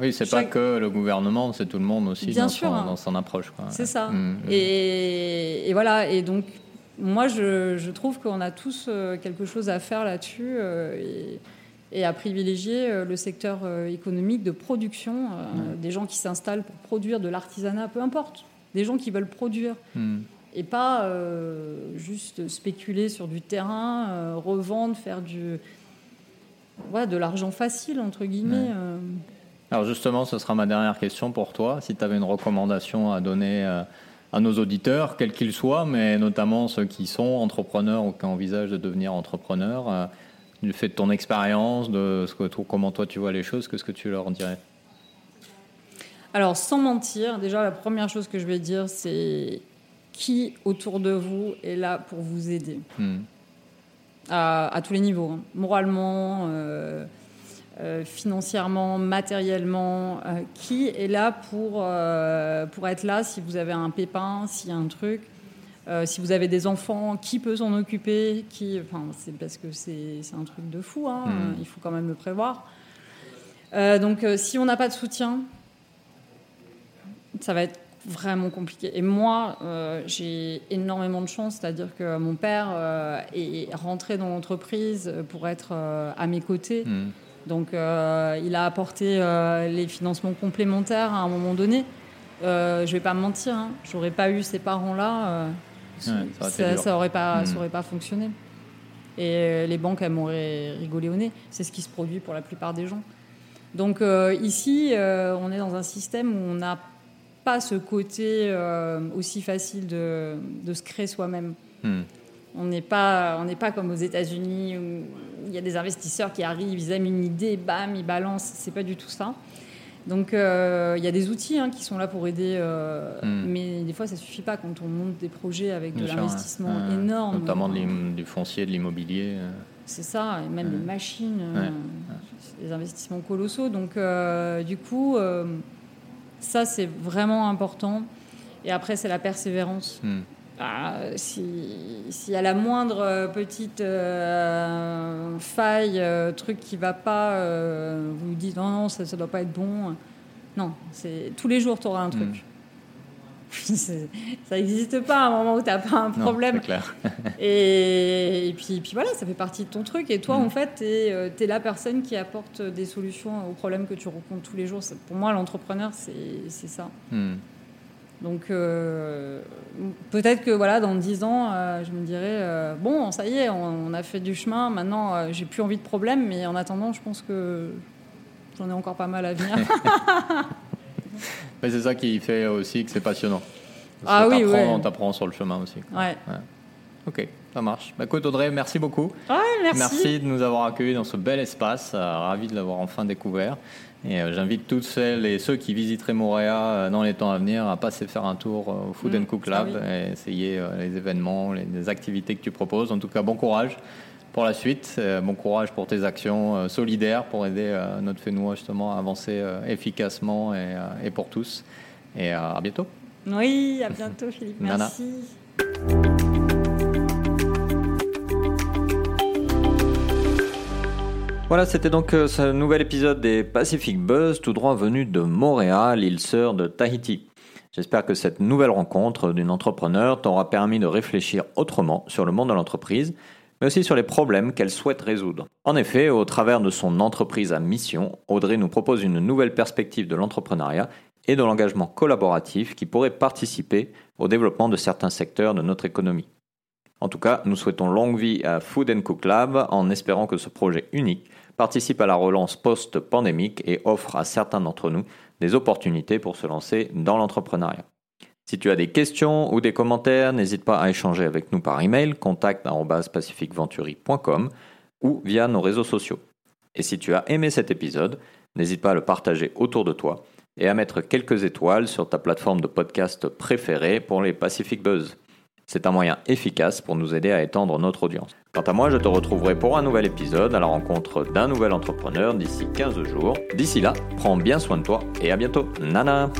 oui, c'est pas que le gouvernement, c'est tout le monde aussi Bien dans, sûr, son, hein. dans son approche. C'est ça. Mmh, mmh. Et, et, voilà. Et donc, moi, je, je trouve qu'on a tous euh, quelque chose à faire là-dessus. Euh, et, et à privilégier euh, le secteur euh, économique de production, euh, des gens qui s'installent pour produire de l'artisanat, peu importe, des gens qui veulent produire. Hmm. Et pas juste spéculer sur du terrain, revendre, faire du, ouais, de l'argent facile, entre guillemets. Alors justement, ce sera ma dernière question pour toi. Si tu avais une recommandation à donner à nos auditeurs, quels qu'ils soient, mais notamment ceux qui sont entrepreneurs ou qui envisagent de devenir entrepreneurs, du fait de ton expérience, de ce que, comment toi tu vois les choses, qu'est-ce que tu leur dirais? Alors, sans mentir, déjà la première chose que je vais dire, c'est qui autour de vous est là pour vous aider hmm. À, tous les niveaux, hein. moralement. Euh, euh, financièrement, matériellement, euh, qui est là pour, pour être là si vous avez un pépin, s'il y a un truc. Si vous avez des enfants, qui peut s'en occuper qui, enfin, C'est parce que c'est un truc de fou, hein, hmm. il faut quand même le prévoir. Donc si on n'a pas de soutien, ça va être vraiment compliqué. Et moi, euh, j'ai énormément de chance, c'est-à-dire que mon père euh, est rentré dans l'entreprise pour être euh, à mes côtés. Hmm. Donc, il a apporté les financements complémentaires à un moment donné. je vais pas me mentir, hein, j'aurais pas eu ces parents-là, ça, ça, aurait pas, ça hmm. aurait pas fonctionné. Et les banques, elles m'auraient rigolé au nez. C'est ce qui se produit pour la plupart des gens. Donc ici, on est dans un système où on a pas ce côté euh, aussi facile de, de se créer soi-même. Hmm. On n'est pas, on n'est pas comme aux États-Unis où il y a des investisseurs qui arrivent, ils aiment une idée, bam, ils balancent. C'est pas du tout ça. Donc euh, il y a des outils hein, qui sont là pour aider, euh, hmm. mais des fois ça suffit pas quand on monte des projets avec de l'investissement énorme. Notamment du foncier, de l'immobilier. C'est ça, et même des machines, des investissements colossaux. Donc du coup ça, c'est vraiment important. Et après, c'est la persévérance. Ah, S'il y a la moindre euh, petite euh, faille, euh, truc qui va pas, vous vous dites non, non, ça ne doit pas être bon. Non, tous les jours, tu auras un truc. Hmm. Ça n'existe pas à un moment où tu n'as pas un problème. clair. et, puis, puis voilà, ça fait partie de ton truc. Et toi, hmm. en fait, tu es, es, la personne qui apporte des solutions aux problèmes que tu rencontres tous les jours. Pour moi, l'entrepreneur, c'est ça. Hmm. Donc euh, peut-être que voilà, dans 10 ans, euh, je me dirais euh, bon, ça y est, on, a fait du chemin. Maintenant, j'ai plus envie de problème, mais en attendant, je pense que j'en ai encore pas mal à venir. [laughs] [laughs] Mais c'est ça qui fait aussi que c'est passionnant. ah oui, oui. On t'apprend sur le chemin aussi. Ouais. Ok, ça marche. Bah, écoute Audrey, merci beaucoup. Ouais, merci. Merci de nous avoir accueillis dans ce bel espace. Euh, ravi de l'avoir enfin découvert. Et euh, j'invite toutes celles et ceux qui visiteraient Montréal euh, dans les temps à venir à passer faire un tour au Food and mm. Cook Lab ah et essayer les événements, les, activités que tu proposes. En tout cas, bon courage pour la suite. bon courage pour tes actions solidaires pour aider notre Fénois justement à avancer efficacement et, pour tous. Et à bientôt. Oui, à bientôt Philippe. [laughs] Merci. Voilà, c'était donc euh, ce nouvel épisode des Pacific Buzz, tout droit venu de Montréal, île sœur de Tahiti. J'espère que cette nouvelle rencontre d'une entrepreneur t'aura permis de réfléchir autrement sur le monde de l'entreprise, mais aussi sur les problèmes qu'elle souhaite résoudre. En effet, au travers de son entreprise à mission, Audrey nous propose une nouvelle perspective de l'entrepreneuriat et de l'engagement collaboratif qui pourrait participer au développement de certains secteurs de notre économie. En tout cas, nous souhaitons longue vie à Food Cook Lab en espérant que ce projet unique participe à la relance post-pandémique et offre à certains d'entre nous des opportunités pour se lancer dans l'entrepreneuriat. Si tu as des questions ou des commentaires, n'hésite pas à échanger avec nous par email contact@pacificventuri.com ou via nos réseaux sociaux. Et si tu as aimé cet épisode, n'hésite pas à le partager autour de toi et à mettre quelques étoiles sur ta plateforme de podcast préférée pour les Pacific Buzz. C'est un moyen efficace pour nous aider à étendre notre audience. Quant à moi, je te retrouverai pour un nouvel épisode à la rencontre d'un nouvel entrepreneur d'ici 15 jours. D'ici là, prends bien soin de toi et à bientôt. Nana